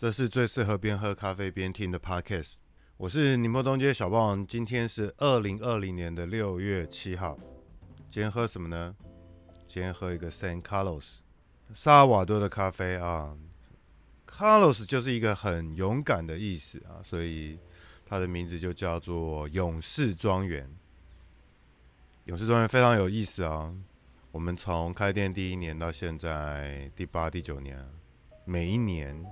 这是最适合边喝咖啡边听的 Podcast。我是宁波东街小霸王，今天是二零二零年的六月七号。今天喝什么呢？今天喝一个 San Carlos 萨瓦多的咖啡啊。Carlos 就是一个很勇敢的意思啊，所以它的名字就叫做勇士庄园。勇士庄园非常有意思啊。我们从开店第一年到现在第八、第九年，每一年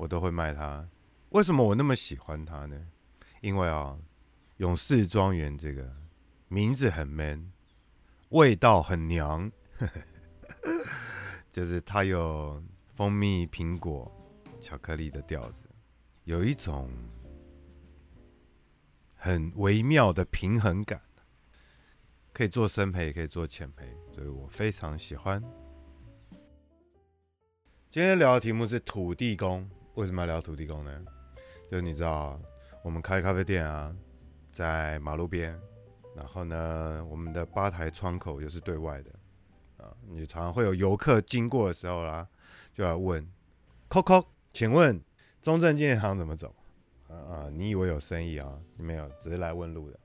我都会卖它。为什么我那么喜欢它呢？因为啊，勇士庄园这个名字很 man，味道很娘，就是它有蜂蜜、苹果、巧克力的调子，有一种很微妙的平衡感，可以做深焙，也可以做浅焙，所以我非常喜欢。今天聊的题目是土地公，为什么要聊土地公呢？就你知道，我们开咖啡店啊，在马路边，然后呢，我们的吧台窗口又是对外的啊，你常常会有游客经过的时候啦，就要问，Coco，请问中正纪念堂怎么走？啊啊，你以为有生意啊？没有，只是来问路的。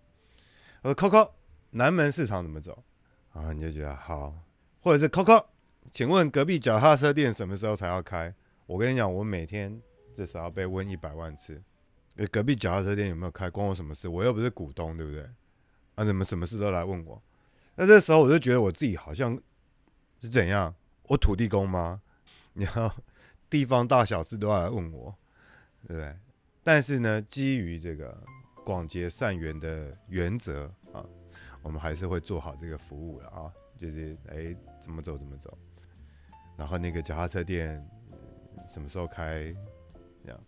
我说 Coco，南门市场怎么走？啊，你就觉得好，或者是 Coco，请问隔壁脚踏车店什么时候才要开？我跟你讲，我每天。至少要被问一百万次，隔壁脚踏车店有没有开？关我什么事？我又不是股东，对不对？啊，怎么什么事都来问我？那这时候我就觉得我自己好像是怎样？我土地公吗？你要地方大小事都要来问我，对不对？但是呢，基于这个广结善缘的原则啊，我们还是会做好这个服务的啊，就是诶，怎么走怎么走。然后那个脚踏车店什么时候开？这样，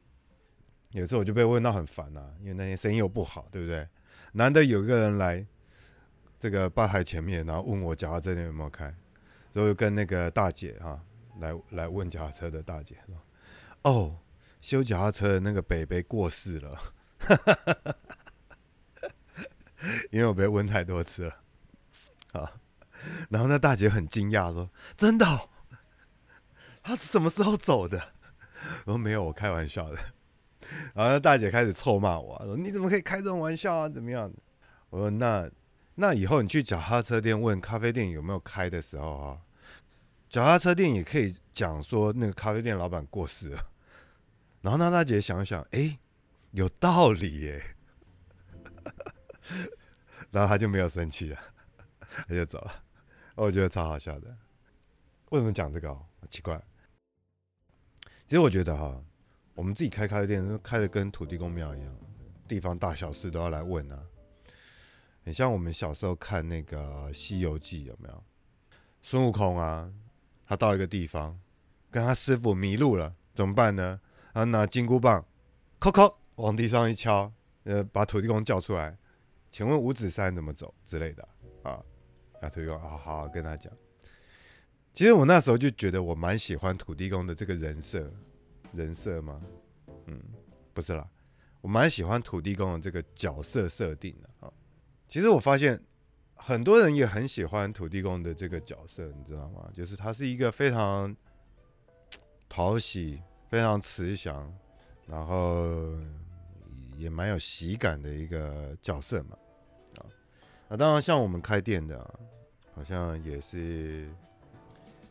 有时候我就被问到很烦呐、啊，因为那天生意又不好，对不对？难得有一个人来这个吧台前面，然后问我脚踏车店有没有开，所以跟那个大姐哈、啊、来来问脚踏车的大姐说：“哦，修脚踏车的那个北北过世了。”因为我被问太多次了，啊，然后那大姐很惊讶说：“真的、他是什么时候走的？” 我说没有，我开玩笑的。然后那大姐开始臭骂我，说你怎么可以开这种玩笑啊？怎么样？我说那那以后你去脚踏车店问咖啡店有没有开的时候啊，脚踏车店也可以讲说那个咖啡店老板过世了。然后那大姐想想，哎，有道理耶。然后他就没有生气了，他就走了。我觉得超好笑的。为什么讲这个哦？奇怪。其实我觉得哈，我们自己开咖啡店，开的跟土地公庙一样，地方大小事都要来问啊。很像我们小时候看那个《西游记》，有没有？孙悟空啊，他到一个地方，跟他师傅迷路了，怎么办呢？他拿金箍棒，叩叩往地上一敲，呃，把土地公叫出来，请问五指山怎么走之类的啊？那土地公，好好跟他讲。其实我那时候就觉得我蛮喜欢土地公的这个人设，人设吗？嗯，不是啦，我蛮喜欢土地公的这个角色设定的啊。其实我发现很多人也很喜欢土地公的这个角色，你知道吗？就是他是一个非常 讨喜、非常慈祥，然后也蛮有喜感的一个角色嘛。啊，那当然像我们开店的，好像也是。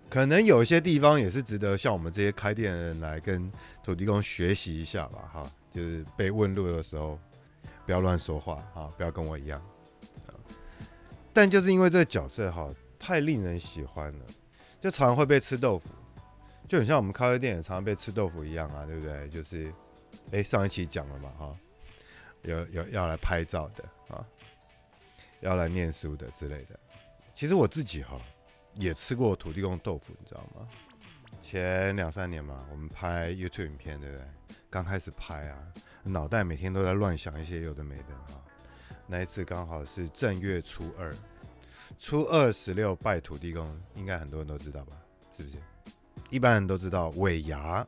可能有一些地方也是值得像我们这些开店的人来跟土地公学习一下吧，哈，就是被问路的时候不要乱说话，啊，不要跟我一样。但就是因为这个角色哈太令人喜欢了，就常常会被吃豆腐，就很像我们咖啡店也常常被吃豆腐一样啊，对不对？就是，哎，上一期讲了嘛，哈，有有要来拍照的啊，要来念书的之类的。其实我自己哈。也吃过土地公豆腐，你知道吗？前两三年嘛，我们拍 YouTube 影片，对不对？刚开始拍啊，脑袋每天都在乱想一些有的没的啊。那一次刚好是正月初二，初二十六拜土地公，应该很多人都知道吧？是不是？一般人都知道尾牙，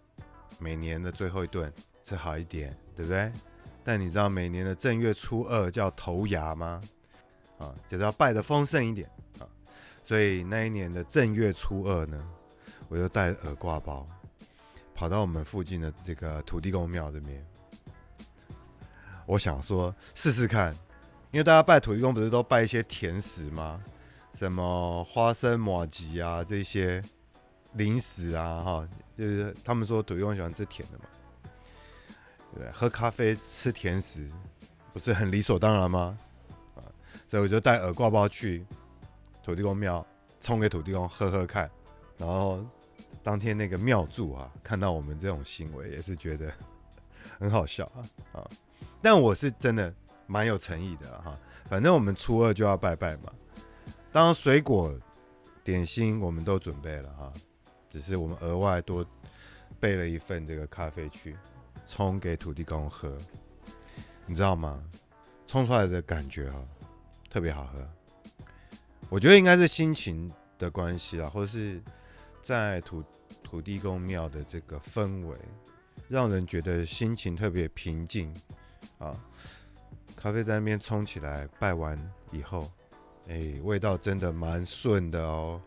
每年的最后一顿吃好一点，对不对？但你知道每年的正月初二叫头牙吗？啊，就是要拜的丰盛一点。所以那一年的正月初二呢，我就带耳挂包跑到我们附近的这个土地公庙这边。我想说试试看，因为大家拜土地公不是都拜一些甜食吗？什么花生麻吉啊这些零食啊，哈，就是他们说土地公喜欢吃甜的嘛。对，喝咖啡吃甜食不是很理所当然吗？啊，所以我就带耳挂包去土地公庙，冲给土地公喝喝看。然后当天那个庙祝啊，看到我们这种行为也是觉得很好笑啊啊。但我是真的蛮有诚意的哈，反正我们初二就要拜拜嘛。当然水果、点心我们都准备了哈，只是我们额外多备了一份这个咖啡去冲给土地公喝，你知道吗？冲出来的感觉啊，特别好喝。我觉得应该是心情的关系啊，或者是在土土地公庙的这个氛围，让人觉得心情特别平静。啊，咖啡在那边冲起来，拜完以后，哎、味道真的蛮顺的哦。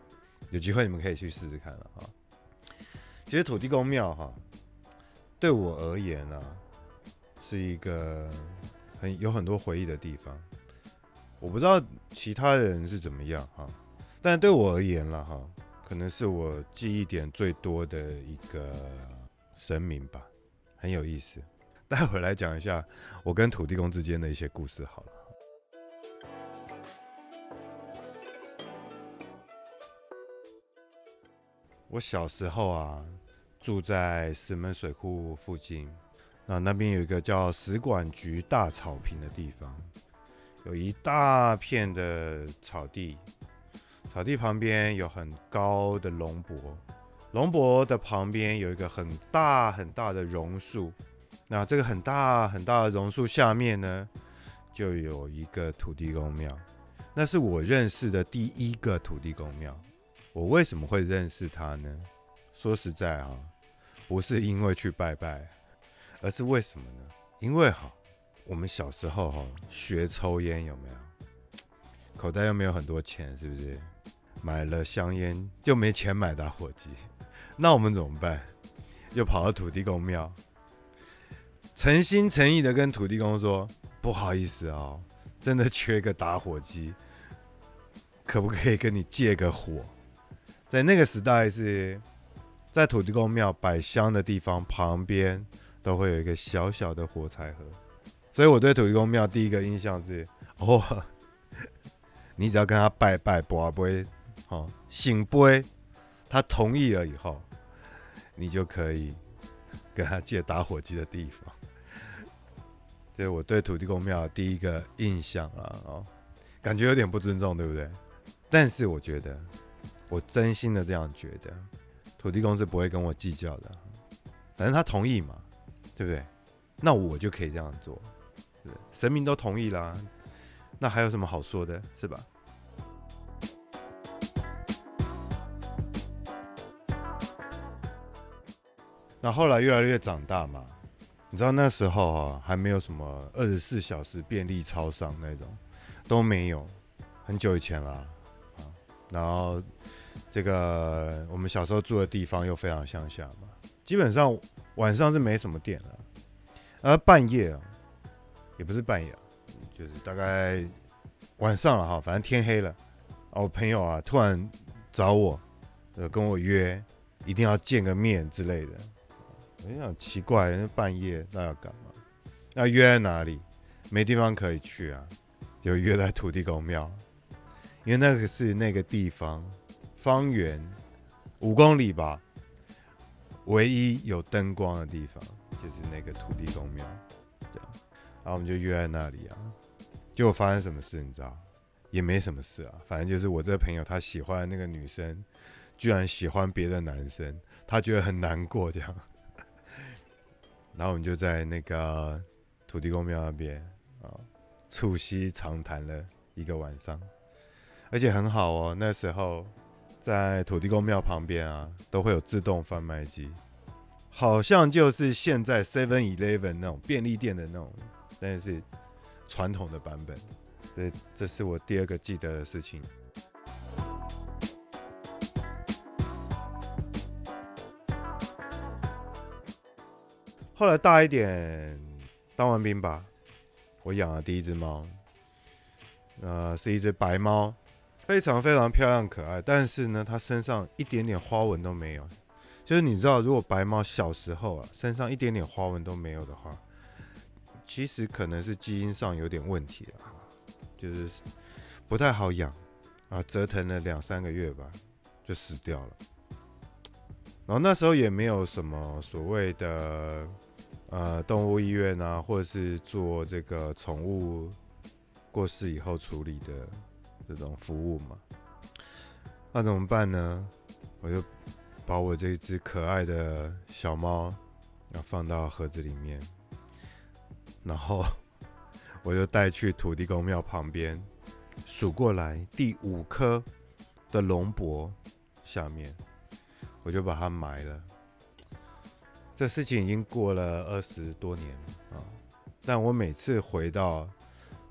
有机会你们可以去试试看了啊。其实土地公庙哈，对我而言呢、啊，是一个很有很多回忆的地方。我不知道其他人是怎么样哈，但对我而言了哈，可能是我记忆点最多的一个神明吧，很有意思。待会来讲一下我跟土地公之间的一些故事好了。我小时候啊，住在石门水库附近，那那边有一个叫使管局大草坪的地方，有一大片的草地，草地旁边有很高的龙柏，龙柏的旁边有一个很大很大的榕树。那这个很大很大的榕树下面呢，就有一个土地公庙，那是我认识的第一个土地公庙。我为什么会认识他呢？说实在啊，不是因为去拜拜，而是为什么呢？因为哈，我们小时候哈学抽烟有没有？口袋又没有很多钱，是不是？买了香烟就没钱买打火机，那我们怎么办？就跑到土地公庙。诚心诚意的跟土地公说：“不好意思哦，真的缺个打火机，可不可以跟你借个火？”在那个时代是，在土地公庙摆香的地方旁边都会有一个小小的火柴盒，所以我对土地公庙第一个印象是：哦，你只要跟他拜拜，博杯，哦，醒杯，他同意了以后，你就可以跟他借打火机的地方。这是我对土地公庙第一个印象啊，哦，感觉有点不尊重，对不对？但是我觉得，我真心的这样觉得，土地公是不会跟我计较的，反正他同意嘛，对不对？那我就可以这样做，神明都同意啦，那还有什么好说的，是吧？那后来越来越长大嘛。你知道那时候啊，还没有什么二十四小时便利超商那种，都没有，很久以前了啊。然后这个我们小时候住的地方又非常乡下嘛，基本上晚上是没什么电了。而半夜啊，也不是半夜，就是大概晚上了哈，反正天黑了，我朋友啊突然找我，呃，跟我约，一定要见个面之类的。我就想奇怪，那半夜那要干嘛？那约在哪里？没地方可以去啊，就约在土地公庙，因为那个是那个地方方圆五公里吧，唯一有灯光的地方就是那个土地公庙。然后我们就约在那里啊。结果发生什么事？你知道？也没什么事啊，反正就是我这个朋友他喜欢那个女生，居然喜欢别的男生，他觉得很难过，这样。然后我们就在那个土地公庙那边啊，促膝长谈了一个晚上，而且很好哦。那时候在土地公庙旁边啊，都会有自动贩卖机，好像就是现在 Seven Eleven 那种便利店的那种，但是传统的版本。这这是我第二个记得的事情。后来大一点，当完兵吧，我养了第一只猫，呃，是一只白猫，非常非常漂亮可爱，但是呢，它身上一点点花纹都没有。就是你知道，如果白猫小时候啊，身上一点点花纹都没有的话，其实可能是基因上有点问题了，就是不太好养啊，折腾了两三个月吧，就死掉了。然后那时候也没有什么所谓的呃动物医院啊，或者是做这个宠物过世以后处理的这种服务嘛，那怎么办呢？我就把我这只可爱的小猫要放到盒子里面，然后我就带去土地公庙旁边数过来第五颗的龙脖下面。我就把它埋了。这事情已经过了二十多年啊，但我每次回到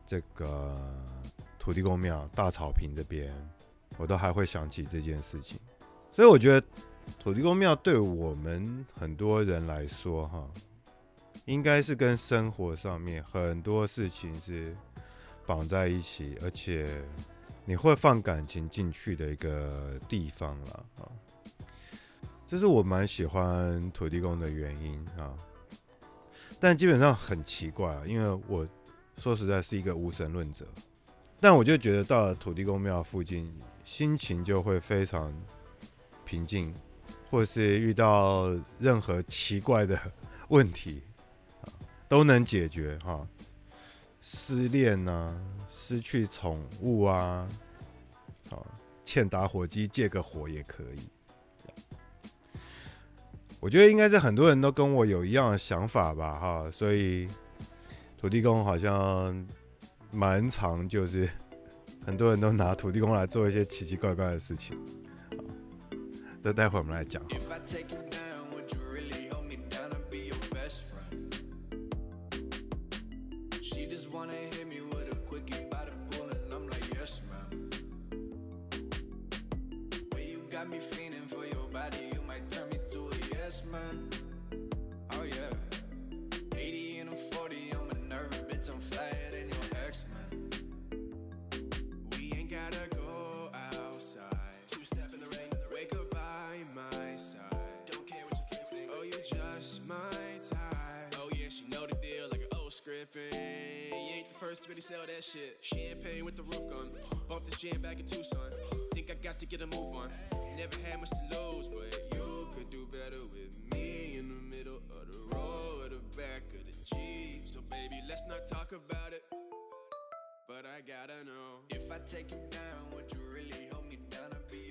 这个土地公庙大草坪这边，我都还会想起这件事情。所以我觉得土地公庙对我们很多人来说，哈，应该是跟生活上面很多事情是绑在一起，而且你会放感情进去的一个地方了啊。这是我蛮喜欢土地公的原因啊，但基本上很奇怪啊，因为我说实在是一个无神论者，但我就觉得到了土地公庙附近，心情就会非常平静，或是遇到任何奇怪的 问题，都能解决哈，失恋啊，失去宠物啊，啊，欠打火机借个火也可以。我觉得应该是很多人都跟我有一样的想法吧，哈，所以土地公好像蛮常，就是 很多人都拿土地公来做一些奇奇怪怪的事情。好，这待会我们来讲。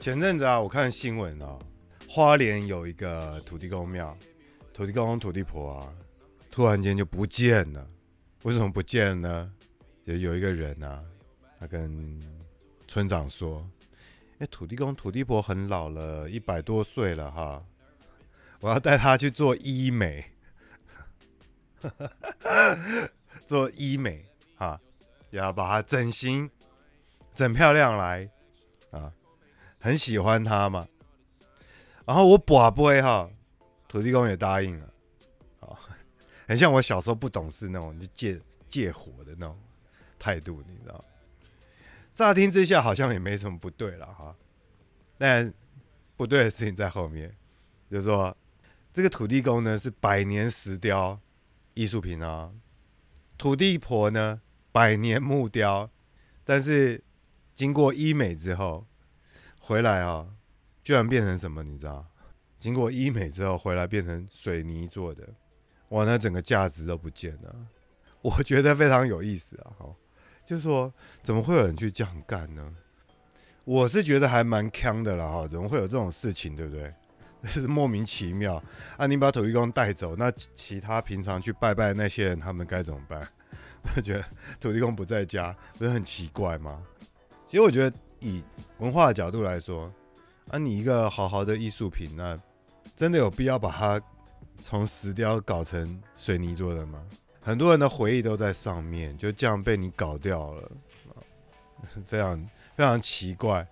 前阵子啊，我看新闻啊，花莲有一个土地公庙，土地公土地婆啊，突然间就不见了。为什么不见了呢？ 就有一个人啊，他跟村长说：“哎，土地公土地婆很老了，一百多岁了哈，我要带他去做医美，做医美哈，要把他整形整漂亮来啊。”很喜欢他嘛，然后我跋杯哈，土地公也答应了，啊，很像我小时候不懂事那种就借借火的那种态度，你知道？乍听之下好像也没什么不对了哈，但不对的事情在后面，就是说这个土地公呢是百年石雕艺术品啊，土地婆呢百年木雕，但是经过医美之后。回来啊，居然变成什么？你知道？经过医美之后回来变成水泥做的，哇！那整个价值都不见了。我觉得非常有意思啊，哈，就是说怎么会有人去这样干呢？我是觉得还蛮坑的啦，哈，怎么会有这种事情，对不对？就是莫名其妙啊！你把土地公带走，那其他平常去拜拜那些人，他们该怎么办？我觉得土地公不在家，不是很奇怪吗？其实我觉得。以文化的角度来说，啊，你一个好好的艺术品，那真的有必要把它从石雕搞成水泥做的吗？很多人的回忆都在上面，就这样被你搞掉了，非常非常奇怪，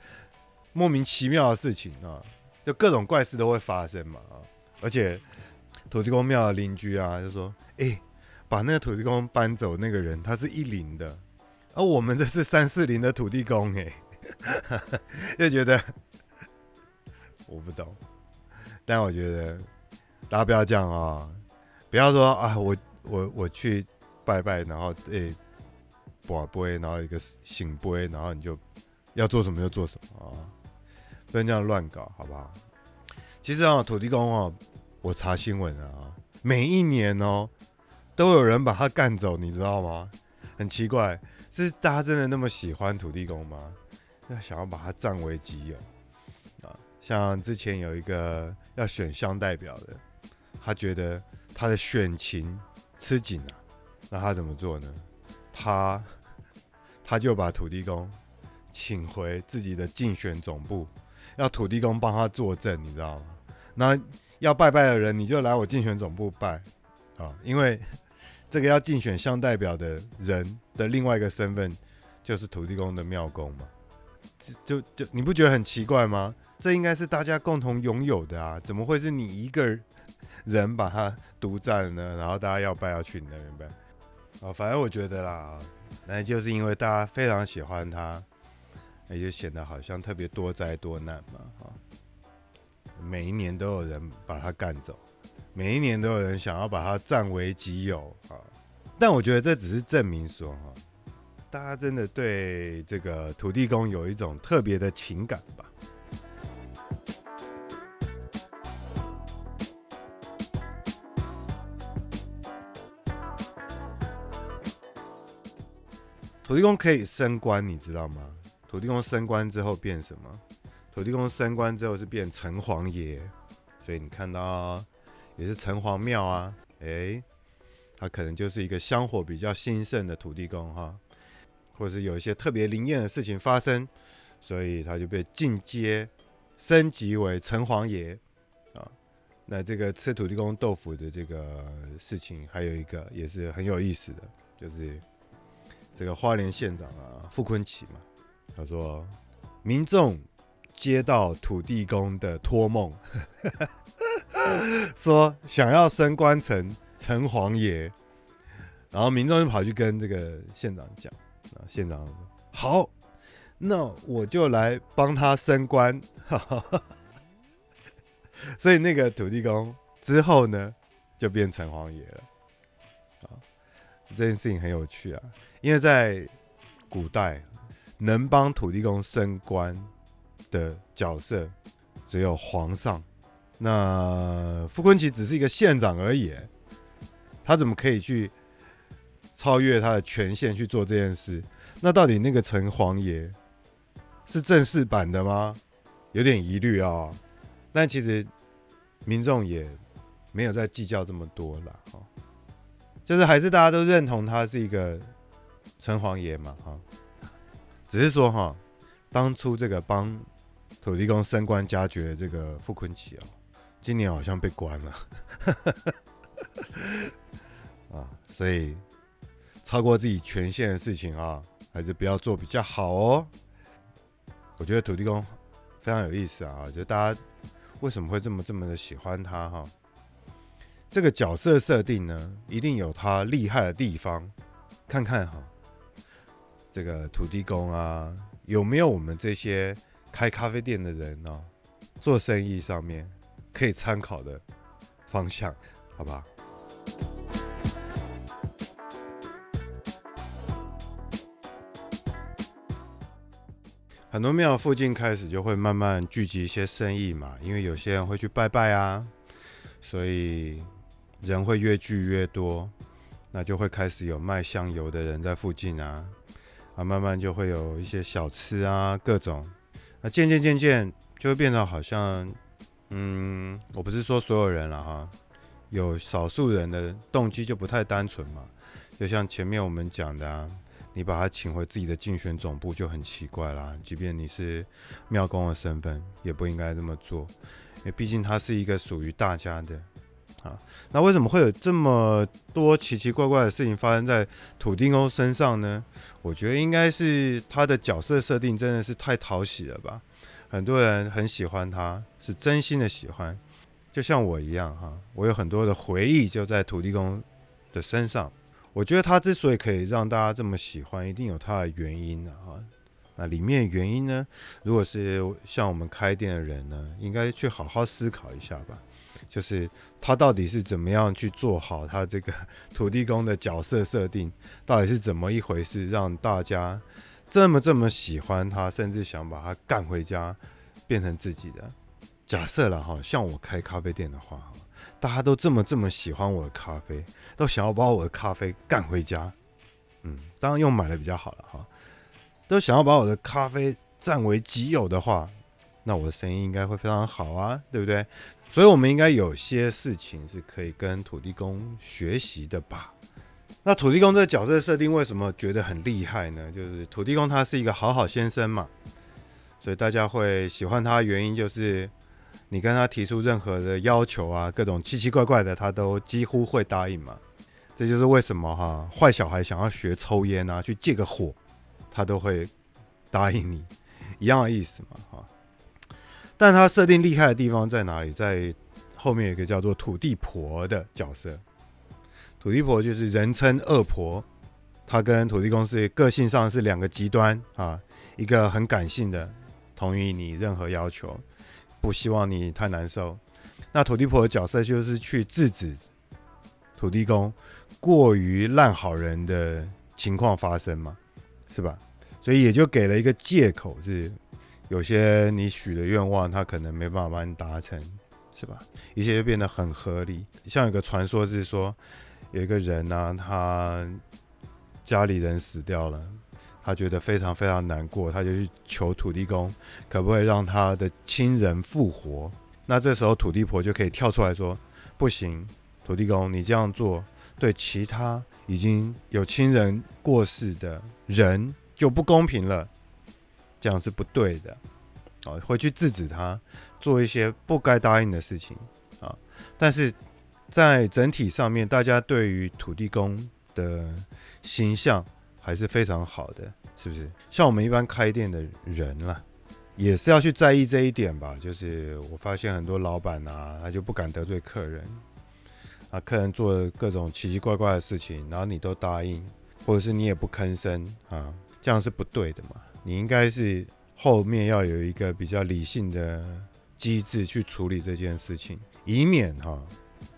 莫名其妙的事情啊，就各种怪事都会发生嘛啊，而且土地公庙的邻居啊，就说：“哎、把那个土地公搬走，那个人他是一零的，而、我们这是三四零的土地公、欸，哎，就觉得我不懂，但我觉得大家不要这样啊，不要说啊，我我我去拜拜，然后哎，跋杯，然后一个醒杯，然后你就要做什么就做什么啊，不能这样乱搞，好不好？其实啊，土地公啊。”我查新闻啊，每一年哦，都有人把他干走，你知道吗？很奇怪，是大家真的那么喜欢土地公吗？要想要把他占为己有啊？像之前有一个要选乡代表的，他觉得他的选情吃紧了，那他怎么做呢？他他就把土地公请回自己的竞选总部，要土地公帮他作证，你知道吗？那。要拜拜的人，你就来我竞选总部拜啊！因为这个要竞选乡代表的人的另外一个身份，就是土地公的庙公嘛。就就你不觉得很奇怪吗？这应该是大家共同拥有的啊，怎么会是你一个人人把它独占呢？然后大家要拜要去你那边拜啊？反正我觉得啦，那就是因为大家非常喜欢他，也就显得好像特别多灾多难嘛，啊。每一年都有人把他干走，每一年都有人想要把他占为己有啊！但我觉得这只是证明说哈，大家真的对这个土地公有一种特别的情感吧。土地公可以升官，你知道吗？土地公升官之后变什么？土地公升官之后是变城隍爷，所以你看到也是城隍庙啊，诶、欸，他可能就是一个香火比较兴盛的土地公哈，或者是有一些特别灵验的事情发生，所以他就被进阶升级为城隍爷啊。那这个吃土地公豆腐的这个事情，还有一个也是很有意思的，就是这个花莲县长啊傅崐萁嘛，他说民众。接到土地公的托梦，说想要升官成城隍爷，然后民众就跑去跟这个县长讲，啊，县长说好，那我就来帮他升官，所以那个土地公之后呢，就变城隍爷了，啊，这件事情很有趣啊，因为在古代能帮土地公升官。的角色只有皇上，那傅崐萁只是一个县长而已，他怎么可以去超越他的权限去做这件事？那到底那个城隍爷是正式版的吗？有点疑虑啊。但其实民众也没有在计较这么多了，哈，就是还是大家都认同他是一个城隍爷嘛，哈，只是说哈，当初这个帮。土地公升官加爵，这个傅坤奇啊，今年好像被关了 啊，所以超过自己权限的事情啊，还是不要做比较好哦。我觉得土地公非常有意思啊，就大家为什么会这么这么的喜欢他哈？这个角色设定呢，一定有他厉害的地方。看看哈，这个土地公啊，有没有我们这些？开咖啡店的人呢、哦，做生意上面可以参考的方向，好吧？很多庙附近开始就会慢慢聚集一些生意嘛，因为有些人会去拜拜啊，所以人会越聚越多，那就会开始有卖香油的人在附近啊，啊，慢慢就会有一些小吃啊，各种。那渐渐渐渐就会变得好像，嗯，我不是说所有人了哈，有少数人的动机就不太单纯嘛。就像前面我们讲的啊，你把他请回自己的竞选总部就很奇怪啦。即便你是庙公的身份，也不应该这么做，因为毕竟他是一个属于大家的啊。那为什么会有这么多奇奇怪怪的事情发生在土地公身上呢？我觉得应该是他的角色设定真的是太讨喜了吧，很多人很喜欢他，是真心的喜欢。就像我一样哈，我有很多的回忆就在土地公的身上。我觉得他之所以可以让大家这么喜欢，一定有他的原因的哈。那里面原因呢，如果是像我们开店的人呢，应该去好好思考一下吧。就是他到底是怎么样去做好他这个 土地公的角色设定，到底是怎么一回事，让大家这么这么喜欢他，甚至想把他干回家，变成自己的。假设了哈，像我开咖啡店的话，大家都这么这么喜欢我的咖啡，都想要把我的咖啡干回家。嗯，当然用买的比较好了哈，都想要把我的咖啡占为己有的话，那我的生意应该会非常好啊，对不对？所以，我们应该有些事情是可以跟土地公学习的吧？那土地公这个角色设定为什么觉得很厉害呢？就是土地公他是一个好好先生嘛，所以大家会喜欢他的原因就是，你跟他提出任何的要求啊，各种奇奇怪怪的，他都几乎会答应嘛。这就是为什么哈，坏小孩想要学抽烟啊，去借个火，他都会答应你，一样的意思嘛，哈。但他设定厉害的地方在哪里？在后面有一个叫做土地婆的角色。土地婆就是人称恶婆，她跟土地公是个性上是两个极端啊。一个很感性的，同意你任何要求，不希望你太难受。那土地婆的角色就是去制止土地公过于烂好人的情况发生嘛，是吧？所以也就给了一个借口是。有些你许的愿望，他可能没办法帮你达成，是吧？一切就变得很合理。像有个传说是说，有一个人呢、他家里人死掉了，他觉得非常非常难过，他就去求土地公，可不可以让他的亲人复活？那这时候土地婆就可以跳出来说：不行，土地公，你这样做对其他已经有亲人过世的人就不公平了。这样是不对的，啊，会去制止他做一些不该答应的事情啊。但是在整体上面，大家对于土地公的形象还是非常好的，是不是？像我们一般开店的人啦，也是要去在意这一点吧。就是我发现很多老板啊，他就不敢得罪客人啊，客人做各种奇奇怪怪的事情，然后你都答应，或者是你也不吭声啊，这样是不对的嘛。你应该是后面要有一个比较理性的机制去处理这件事情，以免哈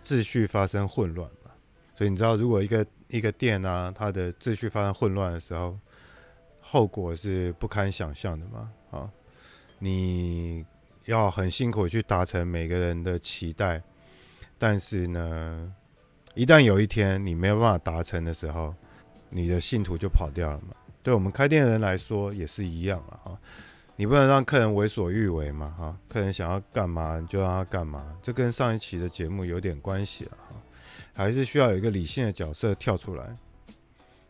秩序发生混乱嘛。所以你知道，如果一个一个店啊，它的秩序发生混乱的时候，后果是不堪想象的嘛。啊，你要很辛苦去达成每个人的期待，但是呢，一旦有一天你没有办法达成的时候，你的信徒就跑掉了嘛。对我们开店的人来说也是一样了哈，你不能让客人为所欲为嘛哈，客人想要干嘛你就让他干嘛，这跟上一期的节目有点关系了哈，还是需要有一个理性的角色跳出来，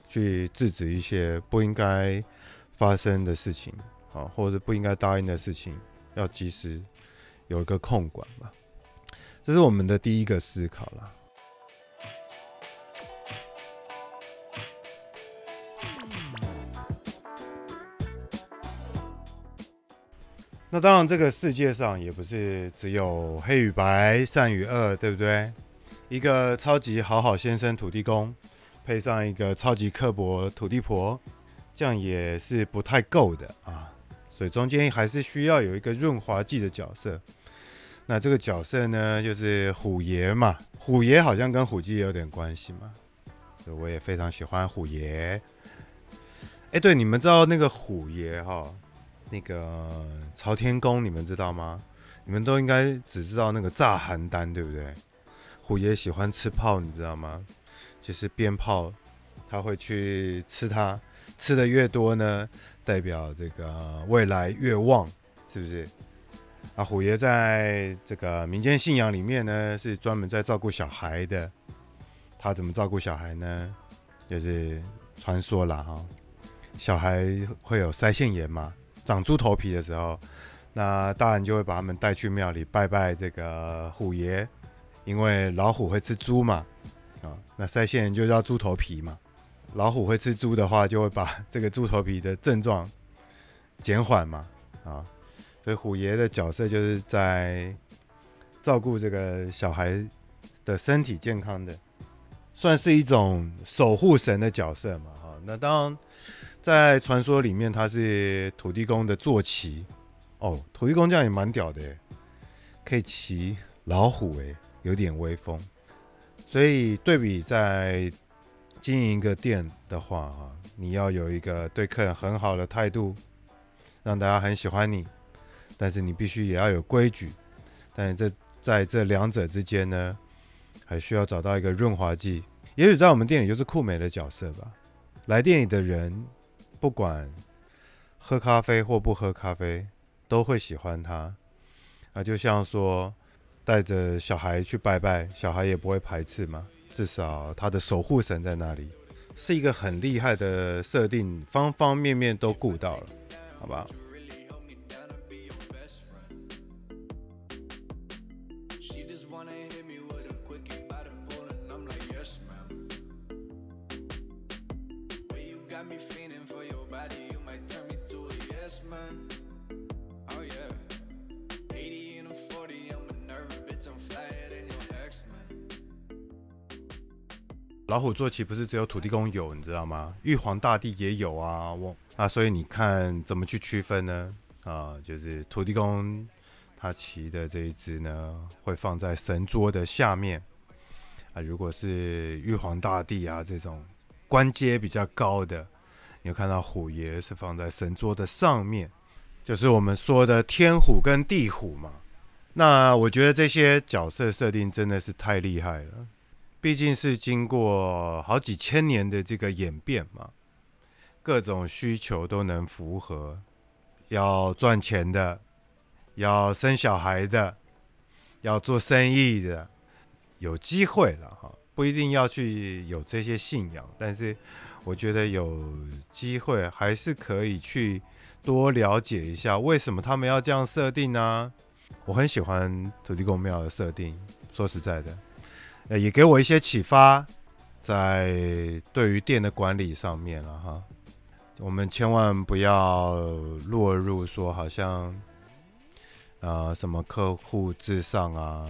去制止一些不应该发生的事情啊，或者不应该答应的事情，要及时有一个控管吧，这是我们的第一个思考了。那当然，这个世界上也不是只有黑与白、善与恶，对不对？一个超级好好先生土地公，配上一个超级刻薄土地婆，这样也是不太够的啊。所以中间还是需要有一个润滑剂的角色。那这个角色呢，就是虎爷嘛。虎爷好像跟虎爷有点关系嘛。所以我也非常喜欢虎爷。哎，对，你们知道那个虎爷哈？那个朝天宫，你们知道吗？你们都应该只知道那个炸邯郸，对不对？虎爷喜欢吃炮，你知道吗？就是鞭炮，他会去吃它，吃的越多呢，代表这个未来越旺，是不是？啊，虎爷在这个民间信仰里面呢，是专门在照顾小孩的。他怎么照顾小孩呢？就是传说了哈，小孩会有腮腺炎嘛。长猪头皮的时候，那大人就会把他们带去庙里拜拜这个虎爷，因为老虎会吃猪嘛，啊，那腮腺炎就叫猪头皮嘛，老虎会吃猪的话，就会把这个猪头皮的症状减缓嘛，啊，所以虎爷的角色就是在照顾这个小孩的身体健康的，算是一种守护神的角色嘛。哈，那当，在传说里面，他是土地公的坐骑。哦，土地公这样也蛮屌的，可以骑老虎，哎，有点威风。所以对比在经营一个店的话，哈，你要有一个对客人很好的态度，让大家很喜欢你。但是你必须也要有规矩。但是这在这两者之间呢，还需要找到一个润滑剂。也许在我们店里就是酷美的角色吧。来店里的人，不管喝咖啡或不喝咖啡。都会喜欢他啊，就像说带着小孩去拜拜，小孩也不会排斥嘛。至少他的守护神在那里，是一个很厉害的设定，方方面面都顾到了，好吧？老虎坐骑不是只有土地公有，你知道吗？玉皇大帝也有啊，我啊，所以你看怎么去区分呢？啊，就是土地公他骑的这一只呢，会放在神桌的下面啊。如果是玉皇大帝啊这种官阶比较高的，你有看到虎爷是放在神桌的上面，就是我们说的天虎跟地虎嘛。那我觉得这些角色设定真的是太厉害了。毕竟是经过好几千年的这个演变嘛，各种需求都能符合，要赚钱的，要生小孩的，要做生意的，有机会了，不一定要去有这些信仰，但是我觉得有机会还是可以去多了解一下为什么他们要这样设定呢？我很喜欢土地公庙的设定，说实在的。也给我一些启发，在对于店的管理上面了哈。我们千万不要落入说好像，啊、呃、什么客户至上啊，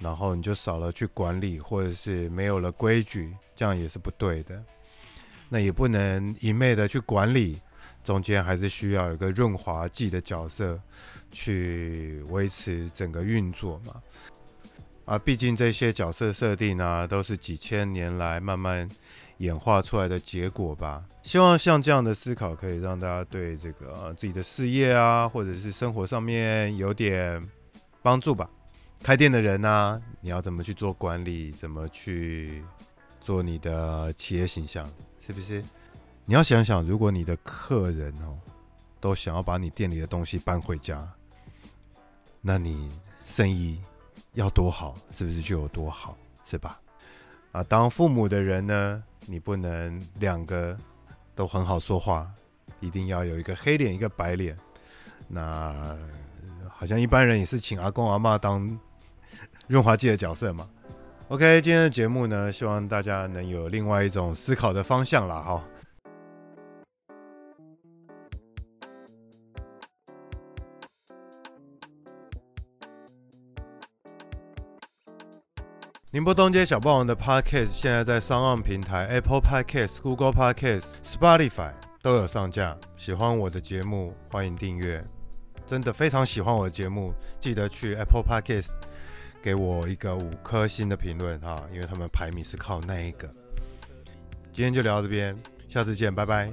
然后你就少了去管理，或者是没有了规矩，这样也是不对的。那也不能一昧的去管理，中间还是需要有个润滑剂的角色去维持整个运作嘛。啊，毕竟这些角色设定啊，都是几千年来慢慢演化出来的结果吧。希望像这样的思考，可以让大家对这个、啊、自己的事业啊，或者是生活上面有点帮助吧。开店的人呢、你要怎么去做管理？怎么去做你的企业形象？是不是？你要想想，如果你的客人哦，都想要把你店里的东西搬回家，那你生意，要多好，是不是就有多好，是吧？啊，当父母的人呢，你不能两个都很好说话，一定要有一个黑脸，一个白脸。那好像一般人也是请阿公阿嬷当润滑剂的角色嘛。OK，今天的节目呢，希望大家能有另外一种思考的方向啦，哈。宁波东街小霸王的 Podcast 现在在 SoundOn 平台、Apple Podcast、Google Podcast、Spotify 都有上架。喜欢我的节目，欢迎订阅。真的非常喜欢我的节目，记得去 Apple Podcast 给我一个五颗星的评论哈，因为他们排名是靠那一个。今天就聊到这边，下次见，拜拜。